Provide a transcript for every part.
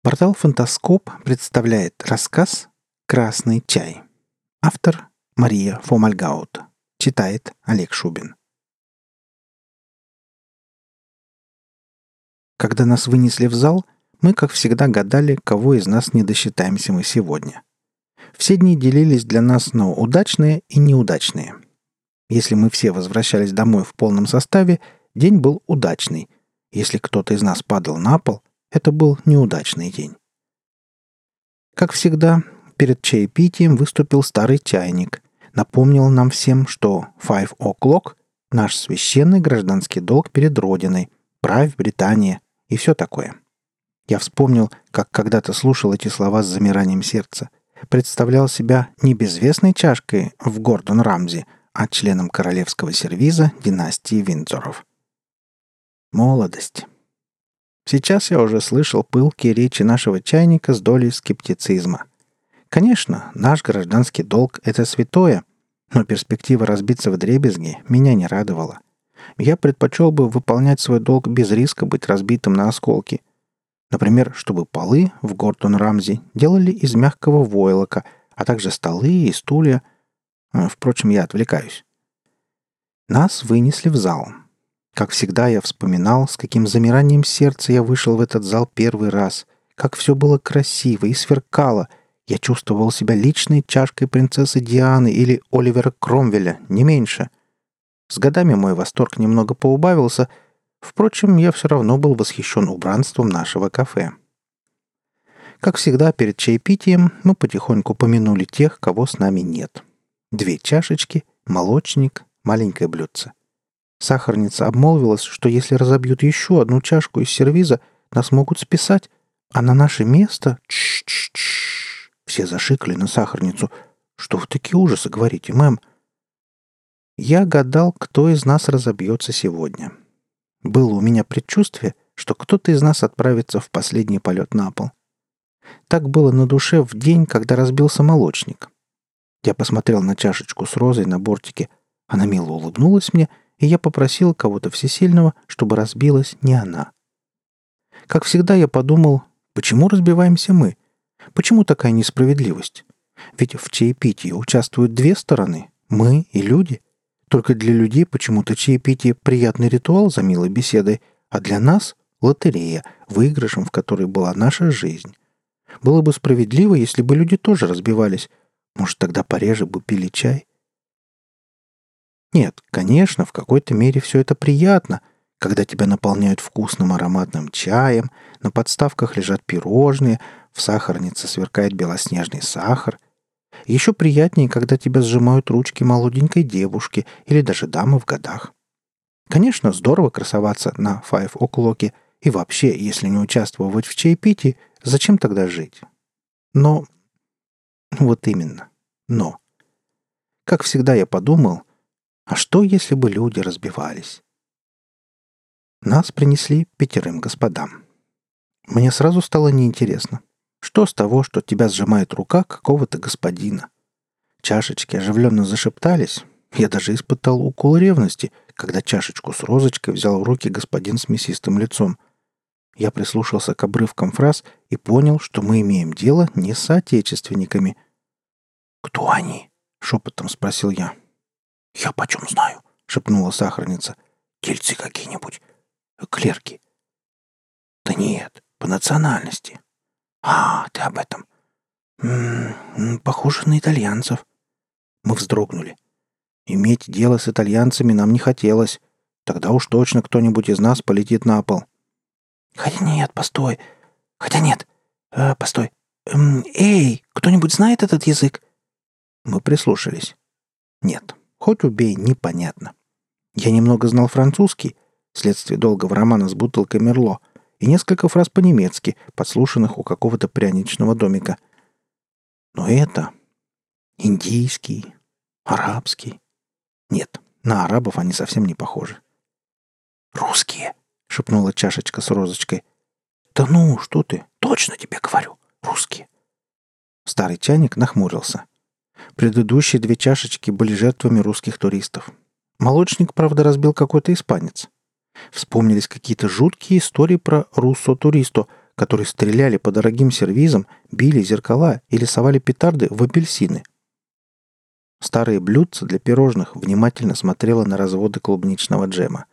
Портал «Фантаскоп» представляет рассказ «Красный чай». Автор Мария Фомальгаут. Читает Олег Шубин. Когда нас вынесли в зал, мы, как всегда, гадали, кого из нас не досчитаемся мы сегодня. Все дни делились для нас на удачные и неудачные. Если мы все возвращались домой в полном составе, день был удачный. Если кто-то из нас падал на пол, это был неудачный день. Как всегда, перед чаепитием выступил старый чайник. Напомнил нам всем, что «five o'clock» — наш священный гражданский долг перед Родиной, правь Британия и все такое. Я вспомнил, как когда-то слушал эти слова с замиранием сердца. Представлял себя не безвестной чашкой в Гордон Рамзи, а членом королевского сервиза династии Виндзоров. Молодость. Сейчас я уже слышал пылкие речи нашего чайника с долей скептицизма. Конечно, наш гражданский долг — это святое, но перспектива разбиться в дребезги меня не радовала. Я предпочел бы выполнять свой долг без риска быть разбитым на осколки. Например, чтобы полы в Гордон Рамзи делали из мягкого войлока, а также столы и стулья. Э, впрочем, я отвлекаюсь. Нас вынесли в зал — как всегда, я вспоминал, с каким замиранием сердца я вышел в этот зал первый раз. Как все было красиво и сверкало. Я чувствовал себя личной чашкой принцессы Дианы или Оливера Кромвеля, не меньше. С годами мой восторг немного поубавился. Впрочем, я все равно был восхищен убранством нашего кафе. Как всегда, перед чаепитием мы потихоньку помянули тех, кого с нами нет. Две чашечки, молочник, маленькое блюдце. Сахарница обмолвилась, что если разобьют еще одну чашку из сервиза, нас могут списать, а на наше место... Тш -тш -тш. Все зашикали на сахарницу. Что вы такие ужасы говорите, мэм? Я гадал, кто из нас разобьется сегодня. Было у меня предчувствие, что кто-то из нас отправится в последний полет на пол. Так было на душе в день, когда разбился молочник. Я посмотрел на чашечку с розой на бортике. Она мило улыбнулась мне — и я попросил кого-то всесильного, чтобы разбилась не она. Как всегда я подумал, почему разбиваемся мы? Почему такая несправедливость? Ведь в чаепитии участвуют две стороны – мы и люди. Только для людей почему-то чаепитие – приятный ритуал за милой беседой, а для нас – лотерея, выигрышем в которой была наша жизнь. Было бы справедливо, если бы люди тоже разбивались. Может, тогда пореже бы пили чай? Нет, конечно, в какой-то мере все это приятно, когда тебя наполняют вкусным ароматным чаем, на подставках лежат пирожные, в сахарнице сверкает белоснежный сахар. Еще приятнее, когда тебя сжимают ручки молоденькой девушки или даже дамы в годах. Конечно, здорово красоваться на Five O'Clock, и вообще, если не участвовать в чаепитии, зачем тогда жить? Но... Вот именно. Но. Как всегда я подумал, а что, если бы люди разбивались? Нас принесли пятерым господам. Мне сразу стало неинтересно. Что с того, что тебя сжимает рука какого-то господина? Чашечки оживленно зашептались. Я даже испытал укол ревности, когда чашечку с розочкой взял в руки господин с мясистым лицом. Я прислушался к обрывкам фраз и понял, что мы имеем дело не с соотечественниками. «Кто они?» — шепотом спросил я. «Я почем знаю?» — шепнула сахарница. «Тельцы какие-нибудь. Клерки». «Да нет, по национальности». «А, ты об этом. М-м, похоже на итальянцев». Мы вздрогнули. Иметь дело с итальянцами нам не хотелось. Тогда уж точно кто-нибудь из нас полетит на пол. «Хотя нет, постой. Хотя нет. Э, постой. Эм, эй, кто-нибудь знает этот язык?» Мы прислушались. «Нет, Хоть убей, непонятно. Я немного знал французский, вследствие долгого романа с бутылкой Мерло, и несколько фраз по-немецки, подслушанных у какого-то пряничного домика. Но это... Индийский, арабский. Нет, на арабов они совсем не похожи. «Русские!» — шепнула чашечка с розочкой. «Да ну, что ты? Точно тебе говорю. Русские!» Старый чайник нахмурился. Предыдущие две чашечки были жертвами русских туристов. Молочник, правда, разбил какой-то испанец. Вспомнились какие-то жуткие истории про руссо-туристо, которые стреляли по дорогим сервизам, били зеркала или совали петарды в апельсины. Старые блюдца для пирожных внимательно смотрела на разводы клубничного джема.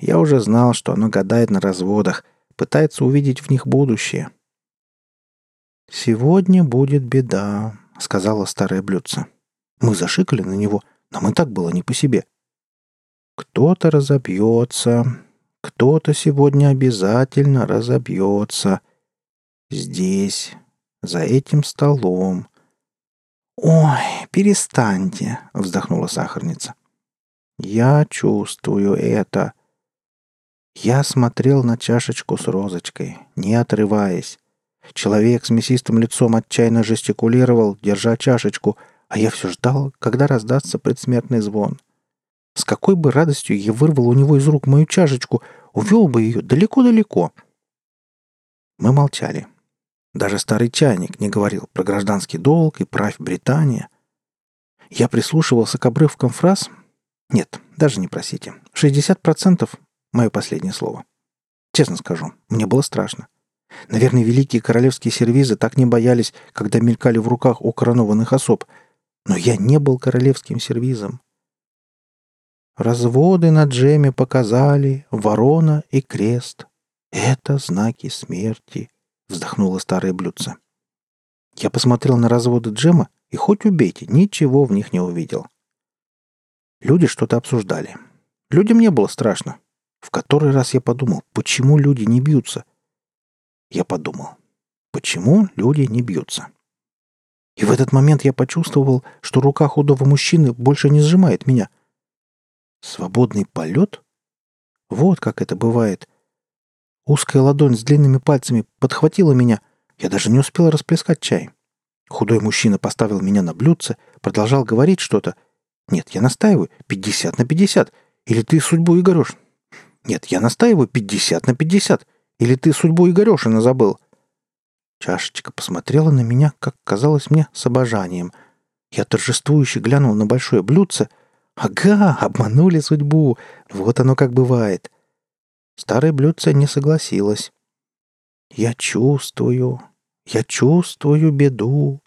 Я уже знал, что оно гадает на разводах, пытается увидеть в них будущее. «Сегодня будет беда», — сказала старое блюдце. Мы зашикали на него, нам и так было не по себе. «Кто-то разобьется, кто-то сегодня обязательно разобьется. Здесь, за этим столом». «Ой, перестаньте», — вздохнула сахарница. «Я чувствую это». Я смотрел на чашечку с розочкой, не отрываясь. Человек с мясистым лицом отчаянно жестикулировал, держа чашечку, а я все ждал, когда раздастся предсмертный звон. С какой бы радостью я вырвал у него из рук мою чашечку, увел бы ее далеко-далеко. Мы молчали. Даже старый чайник не говорил про гражданский долг и правь Британия. Я прислушивался к обрывкам фраз. Нет, даже не просите. 60% — мое последнее слово. Честно скажу, мне было страшно. Наверное, великие королевские сервизы так не боялись, когда мелькали в руках у коронованных особ. Но я не был королевским сервизом. Разводы на джеме показали ворона и крест. Это знаки смерти, вздохнула старое блюдце. Я посмотрел на разводы джема и хоть убейте, ничего в них не увидел. Люди что-то обсуждали. Людям не было страшно. В который раз я подумал, почему люди не бьются — я подумал, почему люди не бьются? И в этот момент я почувствовал, что рука худого мужчины больше не сжимает меня. Свободный полет? Вот как это бывает. Узкая ладонь с длинными пальцами подхватила меня. Я даже не успел расплескать чай. Худой мужчина поставил меня на блюдце, продолжал говорить что-то. Нет, я настаиваю. Пятьдесят на пятьдесят. Или ты судьбу Игорешь? Нет, я настаиваю. Пятьдесят на пятьдесят. Или ты судьбу Игорешина забыл?» Чашечка посмотрела на меня, как казалось мне, с обожанием. Я торжествующе глянул на большое блюдце. «Ага, обманули судьбу! Вот оно как бывает!» Старое блюдце не согласилось. «Я чувствую, я чувствую беду».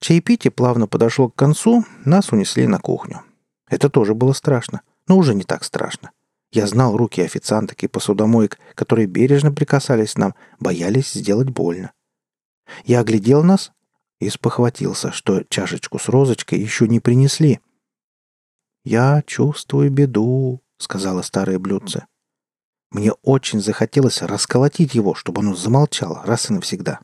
Чаепитие плавно подошло к концу, нас унесли на кухню. Это тоже было страшно, но уже не так страшно. Я знал руки официанток и посудомоек, которые бережно прикасались нам, боялись сделать больно. Я оглядел нас и спохватился, что чашечку с розочкой еще не принесли. «Я чувствую беду», — сказала старое блюдце. Мне очень захотелось расколотить его, чтобы оно замолчало раз и навсегда.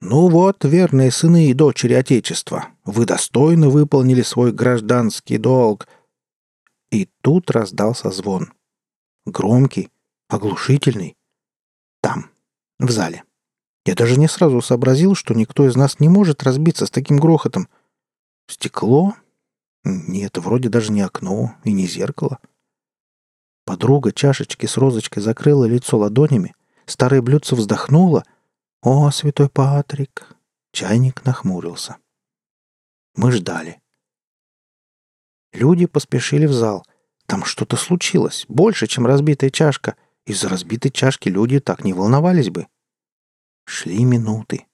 «Ну вот, верные сыны и дочери Отечества, вы достойно выполнили свой гражданский долг», и тут раздался звон. Громкий, оглушительный. Там, в зале. Я даже не сразу сообразил, что никто из нас не может разбиться с таким грохотом. Стекло? Нет, вроде даже не окно и не зеркало. Подруга чашечки с розочкой закрыла лицо ладонями, старое блюдце вздохнула. «О, святой Патрик!» Чайник нахмурился. Мы ждали. Люди поспешили в зал. Там что-то случилось, больше, чем разбитая чашка. Из-за разбитой чашки люди так не волновались бы. Шли минуты.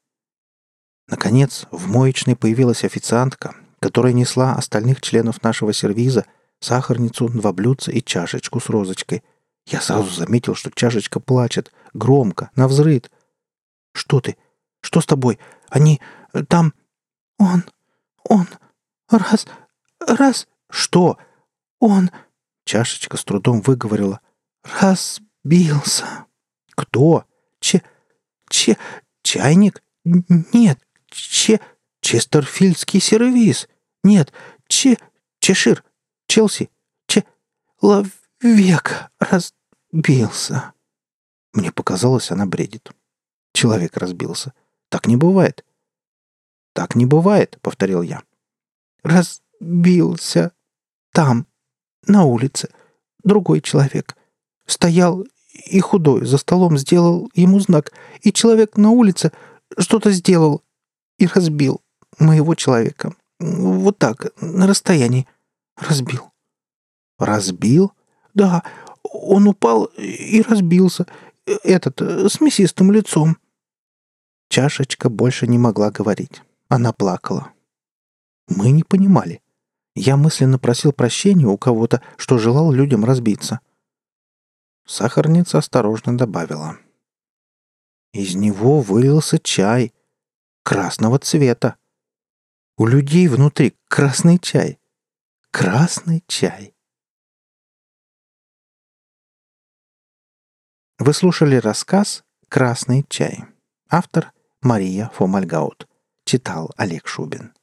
Наконец, в моечной появилась официантка, которая несла остальных членов нашего сервиза, сахарницу, два блюдца и чашечку с розочкой. Я сразу заметил, что чашечка плачет, громко, на взрыд. «Что ты? Что с тобой? Они... Там... Он... Он... Раз... Раз...» «Что?» «Он...» — чашечка с трудом выговорила. «Разбился». «Кто?» «Че... Че... Чайник?» «Нет, Че... Честерфильдский сервис». «Нет, Че... Чешир. Челси. Че... Лавек разбился». Мне показалось, она бредит. Человек разбился. Так не бывает. «Так не бывает», — повторил я. «Разбился», там, на улице, другой человек. Стоял и худой за столом сделал ему знак, и человек на улице что-то сделал и разбил моего человека. Вот так, на расстоянии. Разбил. Разбил? Да, он упал и разбился. этот, с мясистым лицом». Чашечка больше не могла говорить. Она плакала. Мы не понимали. Я мысленно просил прощения у кого-то, что желал людям разбиться. Сахарница осторожно добавила. Из него вылился чай. Красного цвета. У людей внутри красный чай. Красный чай. Вы слушали рассказ «Красный чай». Автор Мария Фомальгаут. Читал Олег Шубин.